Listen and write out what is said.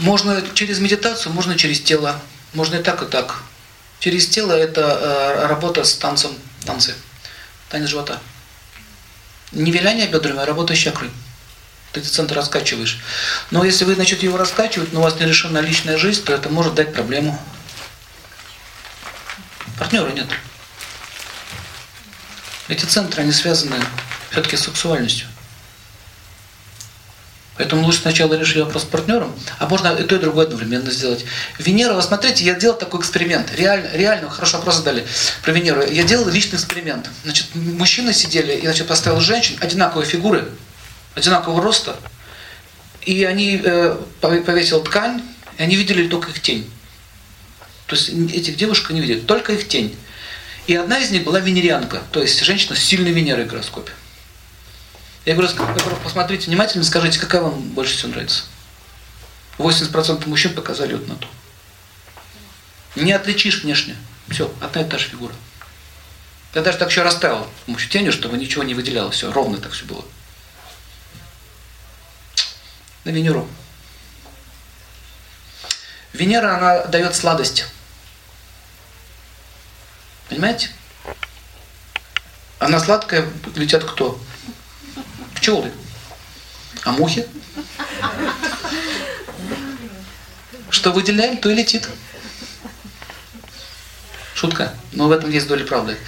Можно через медитацию, можно через тело. Можно и так, и так. Через тело это э, работа с танцем, танцы, танец живота. Не виляние бедрами, а работа с чакрой. Ты этот центр раскачиваешь. Но если вы начнете его раскачивать, но у вас не личная жизнь, то это может дать проблему. Партнера нет. Эти центры, они связаны все-таки с сексуальностью. Поэтому лучше сначала решить вопрос с партнером, а можно и то, и другое одновременно сделать. Венера, вы смотрите, я делал такой эксперимент. Реально, реально хороший вопрос задали про Венеру. Я делал личный эксперимент. Значит, мужчины сидели, и значит, поставил женщин, одинаковые фигуры, одинакового роста, и они э, повесил ткань, и они видели только их тень. То есть этих девушек не видели, только их тень. И одна из них была венерианка, то есть женщина с сильной Венерой в гороскопе. Я говорю, посмотрите внимательно, скажите, какая вам больше всего нравится. 80% мужчин показали вот на ту. Не отличишь внешне. Все, одна и та же фигура. Я даже так еще расставил тенью, чтобы ничего не выделялось. Все, ровно так все было. На Венеру. Венера, она дает сладость. Понимаете? Она сладкая, летят кто? Пчелы. А мухи? Что выделяем, то и летит. Шутка. Но в этом есть доля правды.